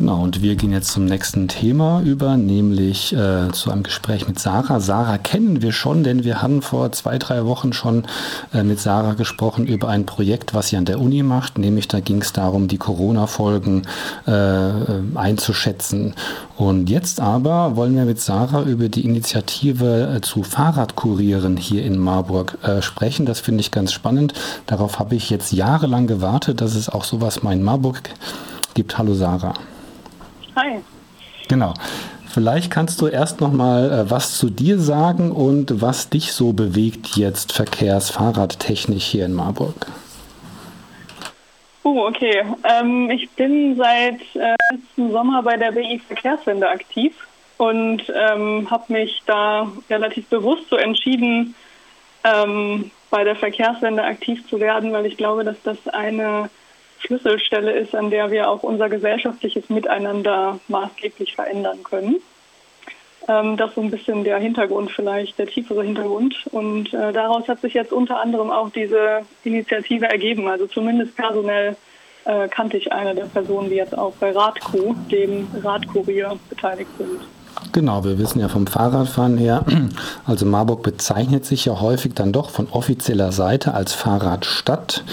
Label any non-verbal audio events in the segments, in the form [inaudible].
Genau, und wir gehen jetzt zum nächsten Thema über, nämlich äh, zu einem Gespräch mit Sarah. Sarah kennen wir schon, denn wir hatten vor zwei, drei Wochen schon äh, mit Sarah gesprochen über ein Projekt, was sie an der Uni macht, nämlich da ging es darum, die Corona-Folgen äh, einzuschätzen. Und jetzt aber wollen wir mit Sarah über die Initiative äh, zu Fahrradkurieren hier in Marburg äh, sprechen. Das finde ich ganz spannend. Darauf habe ich jetzt jahrelang gewartet, dass es auch sowas mal in Marburg gibt. Hallo Sarah. Hi. Genau. Vielleicht kannst du erst noch mal äh, was zu dir sagen und was dich so bewegt jetzt verkehrs-fahrradtechnisch hier in Marburg. Oh, okay. Ähm, ich bin seit äh, letzten Sommer bei der BI Verkehrswende aktiv und ähm, habe mich da relativ bewusst so entschieden, ähm, bei der Verkehrswende aktiv zu werden, weil ich glaube, dass das eine Schlüsselstelle ist, an der wir auch unser gesellschaftliches Miteinander maßgeblich verändern können. Ähm, das ist so ein bisschen der Hintergrund vielleicht, der tiefere Hintergrund. Und äh, daraus hat sich jetzt unter anderem auch diese Initiative ergeben. Also zumindest personell äh, kannte ich eine der Personen, die jetzt auch bei Radku, dem Radkurier, beteiligt sind. Genau, wir wissen ja vom Fahrradfahren her, also Marburg bezeichnet sich ja häufig dann doch von offizieller Seite als Fahrradstadt.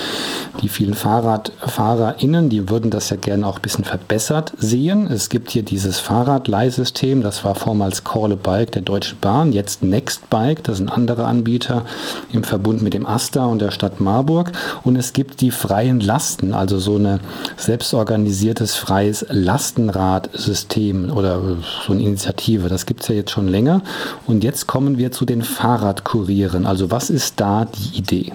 Die vielen FahrradfahrerInnen, die würden das ja gerne auch ein bisschen verbessert sehen. Es gibt hier dieses Fahrradleihsystem, das war vormals a Bike der Deutschen Bahn, jetzt Nextbike, das sind andere Anbieter im Verbund mit dem AStA und der Stadt Marburg. Und es gibt die freien Lasten, also so ein selbstorganisiertes freies Lastenradsystem oder so eine Initiative. Das gibt es ja jetzt schon länger. Und jetzt kommen wir zu den Fahrradkurieren. Also was ist da die Idee?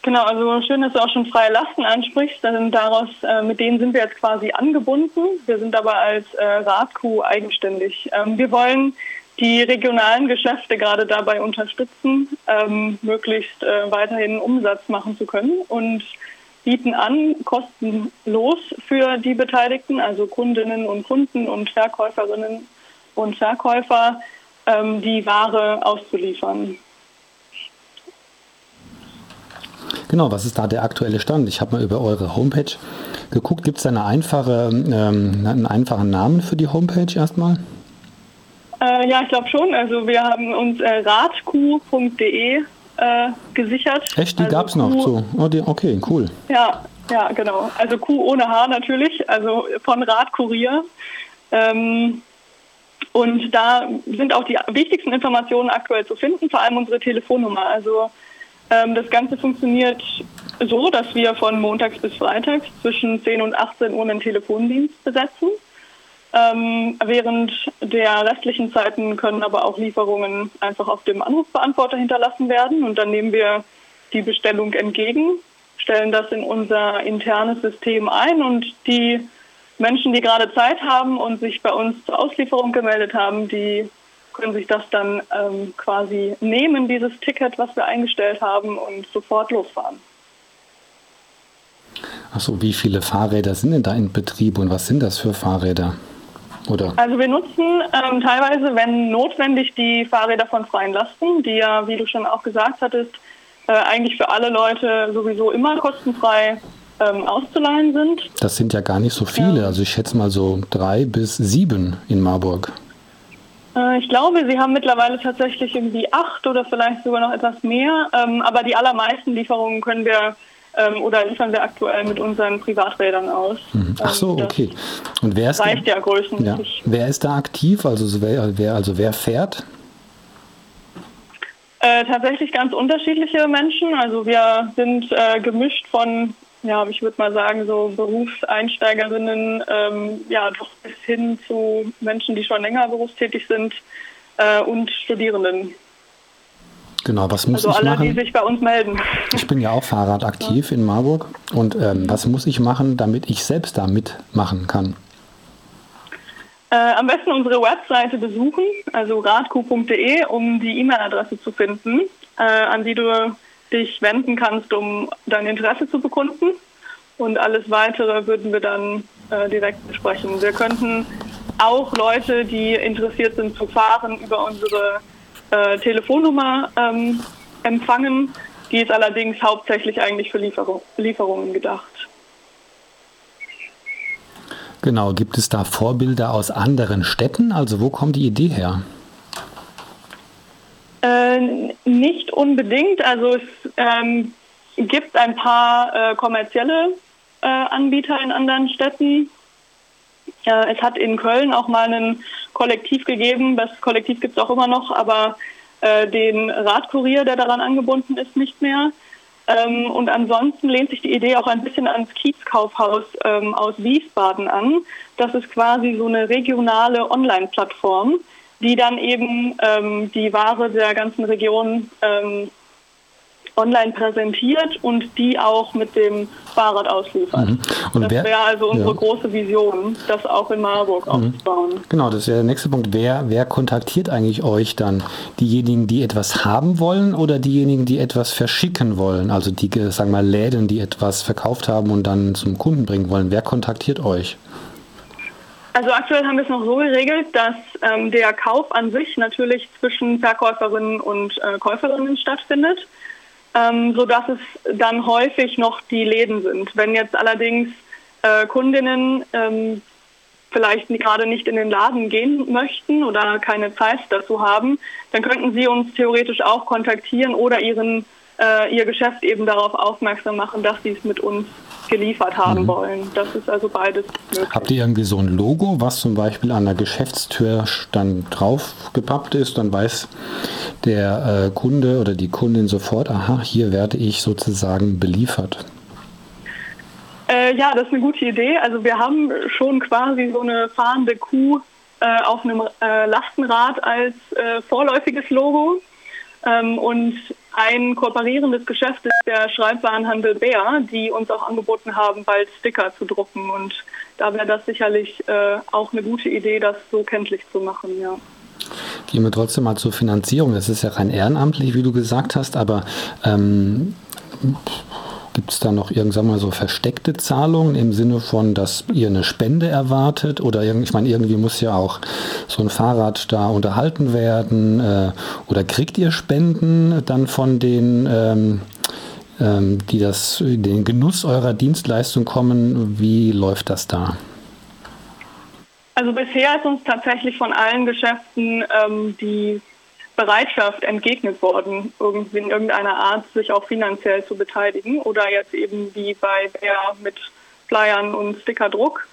Genau, also schön, dass du auch schon freie Lasten ansprichst. Dann daraus, äh, mit denen sind wir jetzt quasi angebunden. Wir sind aber als äh, Radkuh eigenständig. Ähm, wir wollen die regionalen Geschäfte gerade dabei unterstützen, ähm, möglichst äh, weiterhin Umsatz machen zu können und bieten an, kostenlos für die Beteiligten, also Kundinnen und Kunden und Verkäuferinnen und Verkäufer, ähm, die Ware auszuliefern. Genau, was ist da der aktuelle Stand? Ich habe mal über eure Homepage geguckt. Gibt es eine einfache, ähm, einen einfachen Namen für die Homepage erstmal? Äh, ja, ich glaube schon. Also wir haben uns äh, radq.de äh, gesichert. Echt, die also gab es noch? So. Oh, die, okay, cool. Ja, ja, genau. Also Q ohne H natürlich, also von Radkurier. Ähm, und da sind auch die wichtigsten Informationen aktuell zu finden, vor allem unsere Telefonnummer. Also ähm, das Ganze funktioniert so, dass wir von montags bis freitags zwischen 10 und 18 Uhr einen Telefondienst besetzen. Ähm, während der restlichen Zeiten können aber auch Lieferungen einfach auf dem Anrufbeantworter hinterlassen werden und dann nehmen wir die Bestellung entgegen, stellen das in unser internes System ein und die Menschen, die gerade Zeit haben und sich bei uns zur Auslieferung gemeldet haben, die können sich das dann ähm, quasi nehmen, dieses Ticket, was wir eingestellt haben, und sofort losfahren. Achso, wie viele Fahrräder sind denn da in Betrieb und was sind das für Fahrräder? Oder? Also wir nutzen ähm, teilweise, wenn notwendig, die Fahrräder von freien Lasten, die ja, wie du schon auch gesagt hattest, äh, eigentlich für alle Leute sowieso immer kostenfrei ähm, auszuleihen sind. Das sind ja gar nicht so viele. Ja. Also ich schätze mal so drei bis sieben in Marburg. Äh, ich glaube, sie haben mittlerweile tatsächlich irgendwie acht oder vielleicht sogar noch etwas mehr. Ähm, aber die allermeisten Lieferungen können wir ähm, oder liefern wir aktuell mit unseren Privaträdern aus. Mhm. Ach so, ähm, okay. Und wer ist reicht ja größtenteils. Ja. Wer ist da aktiv? Also wer, wer, also wer fährt? Äh, tatsächlich ganz unterschiedliche Menschen. Also wir sind äh, gemischt von ja, ich würde mal sagen, so Berufseinsteigerinnen, ähm, ja, doch bis hin zu Menschen, die schon länger berufstätig sind äh, und Studierenden. Genau, was muss also ich alle, machen? die sich bei uns melden. Ich bin ja auch Fahrradaktiv ja. in Marburg. Und ähm, was muss ich machen, damit ich selbst da mitmachen kann? Äh, am besten unsere Webseite besuchen, also radq.de, um die E-Mail-Adresse zu finden, äh, an die du dich wenden kannst, um dein Interesse zu bekunden. Und alles Weitere würden wir dann äh, direkt besprechen. Wir könnten auch Leute, die interessiert sind zu fahren, über unsere äh, Telefonnummer ähm, empfangen. Die ist allerdings hauptsächlich eigentlich für Lieferung, Lieferungen gedacht. Genau, gibt es da Vorbilder aus anderen Städten? Also wo kommt die Idee her? Äh, nicht unbedingt. Also es ähm, gibt ein paar äh, kommerzielle äh, Anbieter in anderen Städten. Äh, es hat in Köln auch mal ein Kollektiv gegeben. Das Kollektiv gibt es auch immer noch, aber äh, den Radkurier, der daran angebunden ist, nicht mehr. Ähm, und ansonsten lehnt sich die Idee auch ein bisschen ans Kiezkaufhaus ähm, aus Wiesbaden an. Das ist quasi so eine regionale Online-Plattform, die dann eben ähm, die Ware der ganzen Region ähm, online präsentiert und die auch mit dem Fahrrad ausliefert. Mhm. das wäre also unsere ja. große Vision, das auch in Marburg mhm. aufzubauen. Genau, das wäre der nächste Punkt. Wer, wer kontaktiert eigentlich euch dann? Diejenigen, die etwas haben wollen oder diejenigen, die etwas verschicken wollen? Also die, sagen wir mal, Läden, die etwas verkauft haben und dann zum Kunden bringen wollen. Wer kontaktiert euch? Also aktuell haben wir es noch so geregelt, dass ähm, der Kauf an sich natürlich zwischen Verkäuferinnen und äh, Käuferinnen stattfindet, ähm, sodass es dann häufig noch die Läden sind. Wenn jetzt allerdings äh, Kundinnen ähm, vielleicht gerade nicht in den Laden gehen möchten oder keine Zeit dazu haben, dann könnten sie uns theoretisch auch kontaktieren oder ihren, äh, ihr Geschäft eben darauf aufmerksam machen, dass sie es mit uns geliefert haben mhm. wollen. Das ist also beides möglich. Habt ihr irgendwie so ein Logo, was zum Beispiel an der Geschäftstür dann drauf gepappt ist? Dann weiß der äh, Kunde oder die Kundin sofort, aha, hier werde ich sozusagen beliefert. Äh, ja, das ist eine gute Idee. Also wir haben schon quasi so eine fahrende Kuh äh, auf einem äh, Lastenrad als äh, vorläufiges Logo. Ähm, und ein kooperierendes Geschäft ist der Schreibwarenhandel Bär, die uns auch angeboten haben, bald Sticker zu drucken. Und da wäre das sicherlich äh, auch eine gute Idee, das so kenntlich zu machen, ja. Gehen wir trotzdem mal zur Finanzierung. Das ist ja rein ehrenamtlich, wie du gesagt hast, aber ähm, Gibt es da noch irgendwann mal so versteckte Zahlungen im Sinne von, dass ihr eine Spende erwartet? Oder ich meine, irgendwie muss ja auch so ein Fahrrad da unterhalten werden. Äh, oder kriegt ihr Spenden dann von den, ähm, ähm, die das, den Genuss eurer Dienstleistung kommen? Wie läuft das da? Also bisher ist uns tatsächlich von allen Geschäften ähm, die Bereitschaft entgegnet worden, irgendwie in irgendeiner Art sich auch finanziell zu beteiligen oder jetzt eben wie bei Bär mit Flyern und Stickerdruck.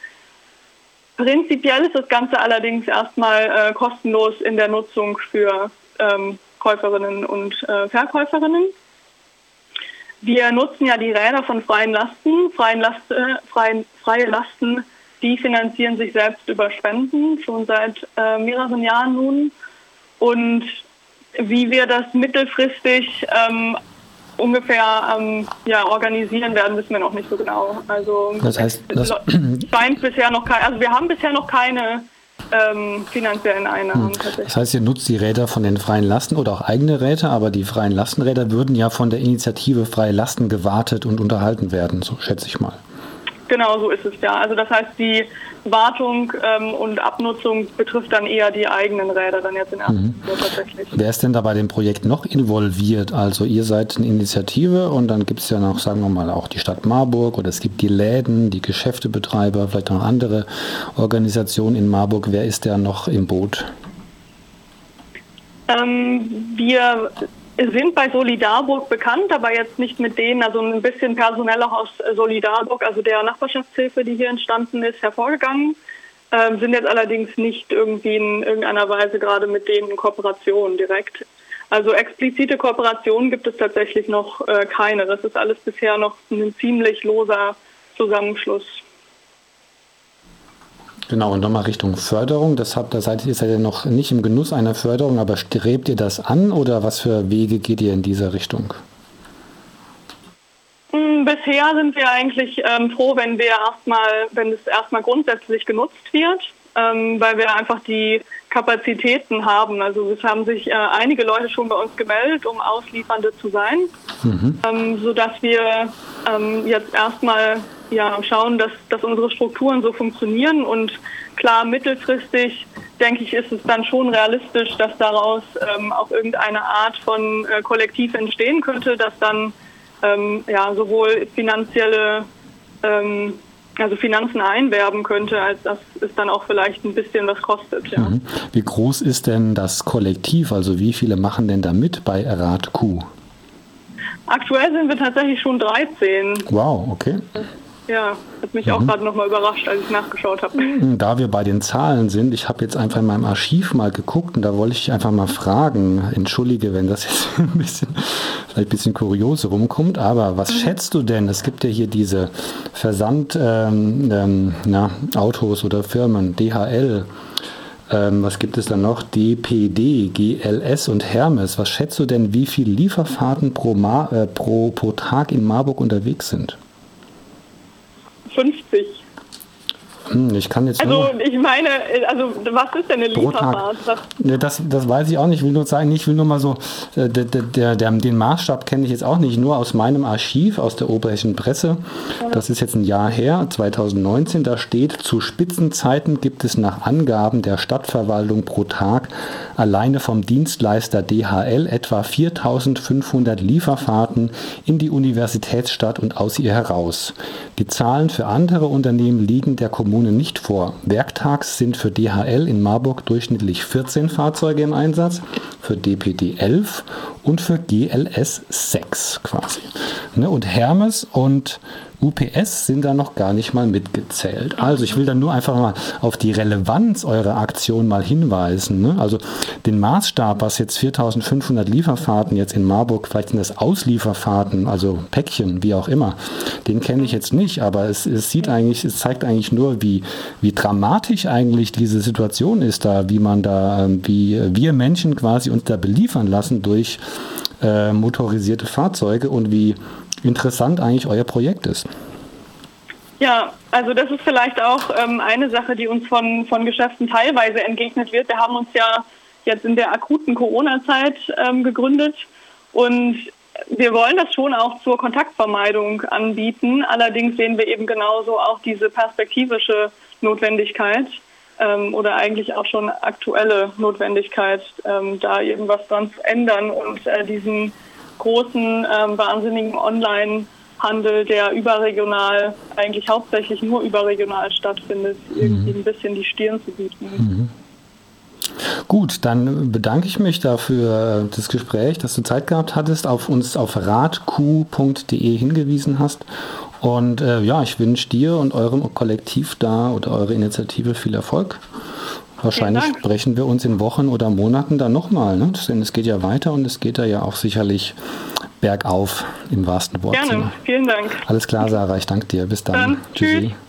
Prinzipiell ist das Ganze allerdings erstmal äh, kostenlos in der Nutzung für ähm, Käuferinnen und äh, Verkäuferinnen. Wir nutzen ja die Räder von freien Lasten. Freien Last, äh, freien, freie Lasten, die finanzieren sich selbst über Spenden, schon seit äh, mehreren Jahren nun. Und wie wir das mittelfristig ähm, ungefähr ähm, ja, organisieren werden, wissen wir noch nicht so genau. Also das heißt, das scheint bisher noch kein, also wir haben bisher noch keine ähm, finanziellen Einnahmen. Hm. Das heißt, ihr nutzt die Räder von den freien Lasten oder auch eigene Räder, aber die freien Lastenräder würden ja von der Initiative Freie Lasten gewartet und unterhalten werden, so schätze ich mal. Genau so ist es ja. Also das heißt, die Wartung ähm, und Abnutzung betrifft dann eher die eigenen Räder dann jetzt in erster mhm. tatsächlich. Wer ist denn da bei dem Projekt noch involviert? Also ihr seid eine Initiative und dann gibt es ja noch, sagen wir mal, auch die Stadt Marburg oder es gibt die Läden, die Geschäftebetreiber, vielleicht noch andere Organisationen in Marburg. Wer ist da noch im Boot? Ähm, wir sind bei Solidarburg bekannt, aber jetzt nicht mit denen, also ein bisschen personell auch aus Solidarburg, also der Nachbarschaftshilfe, die hier entstanden ist, hervorgegangen. Ähm, sind jetzt allerdings nicht irgendwie in irgendeiner Weise gerade mit denen in Kooperation direkt. Also explizite Kooperationen gibt es tatsächlich noch äh, keine. Das ist alles bisher noch ein ziemlich loser Zusammenschluss. Genau, und nochmal Richtung Förderung. Das habt, da seid, ihr seid ja noch nicht im Genuss einer Förderung, aber strebt ihr das an oder was für Wege geht ihr in dieser Richtung? Hm, bisher sind wir eigentlich ähm, froh, wenn wir erstmal, wenn es erstmal grundsätzlich genutzt wird, ähm, weil wir einfach die Kapazitäten haben. Also es haben sich äh, einige Leute schon bei uns gemeldet, um Ausliefernde zu sein, mhm. ähm, sodass wir ähm, jetzt erstmal ja, schauen, dass, dass unsere Strukturen so funktionieren. Und klar, mittelfristig, denke ich, ist es dann schon realistisch, dass daraus ähm, auch irgendeine Art von äh, Kollektiv entstehen könnte, das dann ähm, ja, sowohl finanzielle ähm, also Finanzen einwerben könnte, als dass es dann auch vielleicht ein bisschen was kostet. Ja. Mhm. Wie groß ist denn das Kollektiv? Also wie viele machen denn da mit bei RatQ? Aktuell sind wir tatsächlich schon 13. Wow, okay. Ja, hat mich mhm. auch gerade nochmal überrascht, als ich nachgeschaut habe. Mhm, [laughs] da wir bei den Zahlen sind, ich habe jetzt einfach in meinem Archiv mal geguckt und da wollte ich einfach mal fragen, entschuldige, wenn das jetzt [laughs] ein bisschen, vielleicht ein bisschen kurios rumkommt, aber was mhm. schätzt du denn? Es gibt ja hier diese Versand ähm, ähm, na, Autos oder Firmen, DHL, ähm, was gibt es dann noch? DPD, GLS und Hermes. Was schätzt du denn, wie viele Lieferfahrten pro, Ma äh, pro, pro Tag in Marburg unterwegs sind? 50. Hm, ich kann jetzt also ich meine, also was ist denn eine Lieferfahrt? Das, das weiß ich auch nicht. Ich will nur sagen, ich will nur mal so, äh, der, der, der, den Maßstab kenne ich jetzt auch nicht, nur aus meinem Archiv, aus der Oberhessischen Presse. Das ist jetzt ein Jahr her, 2019. Da steht, zu Spitzenzeiten gibt es nach Angaben der Stadtverwaltung pro Tag alleine vom Dienstleister DHL etwa 4500 Lieferfahrten in die Universitätsstadt und aus ihr heraus. Die Zahlen für andere Unternehmen liegen der Kommune nicht vor. Werktags sind für DHL in Marburg durchschnittlich 14 Fahrzeuge im Einsatz, für DPD 11 und für GLS 6 quasi. Ne, und Hermes und UPS sind da noch gar nicht mal mitgezählt. Also ich will dann nur einfach mal auf die Relevanz eurer Aktion mal hinweisen. Ne? Also den Maßstab, was jetzt 4500 Lieferfahrten jetzt in Marburg, vielleicht sind das Auslieferfahrten, also Päckchen, wie auch immer, den kenne ich jetzt nicht, aber es, es sieht eigentlich, es zeigt eigentlich nur, wie, wie dramatisch eigentlich diese Situation ist da, wie man da, ähm, wie wir Menschen quasi uns da beliefern lassen durch äh, motorisierte Fahrzeuge und wie interessant eigentlich euer Projekt ist. Ja, also das ist vielleicht auch ähm, eine Sache, die uns von, von Geschäften teilweise entgegnet wird. Wir haben uns ja jetzt in der akuten Corona-Zeit ähm, gegründet und wir wollen das schon auch zur Kontaktvermeidung anbieten. Allerdings sehen wir eben genauso auch diese perspektivische Notwendigkeit ähm, oder eigentlich auch schon aktuelle Notwendigkeit, ähm, da irgendwas dran zu ändern und äh, diesen großen, ähm, wahnsinnigen Online-Handel, der überregional, eigentlich hauptsächlich nur überregional stattfindet, mhm. irgendwie ein bisschen die Stirn zu bieten. Mhm. Gut, dann bedanke ich mich dafür das Gespräch, dass du Zeit gehabt hattest, auf uns auf radq.de hingewiesen hast. Und äh, ja, ich wünsche dir und eurem Kollektiv da oder eure Initiative viel Erfolg. Wahrscheinlich sprechen wir uns in Wochen oder Monaten dann nochmal. Ne? Denn es geht ja weiter und es geht da ja auch sicherlich bergauf im wahrsten Wortsinne. Gerne, vielen Dank. Alles klar, Sarah, ich danke dir. Bis dann. dann Tschüssi. Tschüss.